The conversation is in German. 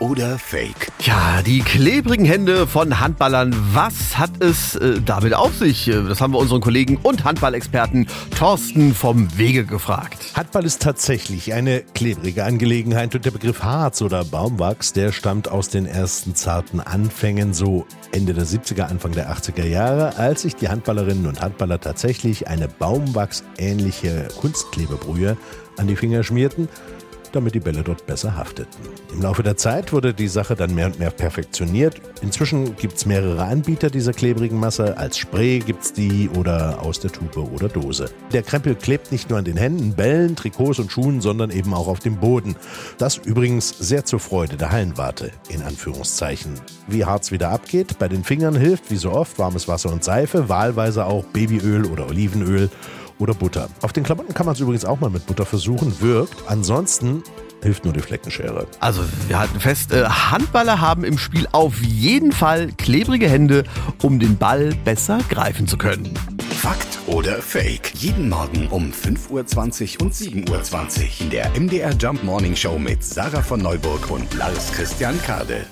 oder Fake? Ja, die klebrigen Hände von Handballern. Was hat es äh, damit auf sich? Äh, Das haben wir unseren Kollegen und Handballexperten Thorsten vom Wege gefragt. Handball ist tatsächlich eine klebrige Angelegenheit und der Begriff Harz oder Baumwachs, der stammt aus den ersten zarten Anfängen, so Ende der 70er, Anfang der 80er Jahre, als sich die Handballerinnen und Handballer tatsächlich eine Baumwachsähnliche Kunstklebebrühe an die Finger schmierten, damit die Bälle dort besser hafteten. Im Laufe der Zeit wurde die Sache dann mehr und mehr perfektioniert. Inzwischen gibt es mehrere Anbieter dieser klebrigen Masse. Als Spray gibt es die oder aus der Tube oder Dose. Der Krempel klebt nicht nur an den Händen, Bällen, Trikots und Schuhen, sondern eben auch auf dem Boden. Das übrigens sehr zur Freude der Hallenwarte, in Anführungszeichen. Wie Harz wieder abgeht, bei den Fingern hilft, wie so oft, warmes Wasser und Seife, wahlweise auch Babyöl oder Olivenöl oder Butter. Auf den Klamotten kann man es übrigens auch mal mit Butter versuchen, wirkt. Ansonsten hilft nur die Fleckenschere. Also, wir halten fest, äh, Handballer haben im Spiel auf jeden Fall klebrige Hände, um den Ball besser greifen zu können. Fakt oder Fake? Jeden Morgen um 5.20 Uhr und 7.20 Uhr in der MDR Jump Morning Show mit Sarah von Neuburg und Lars Christian Kade.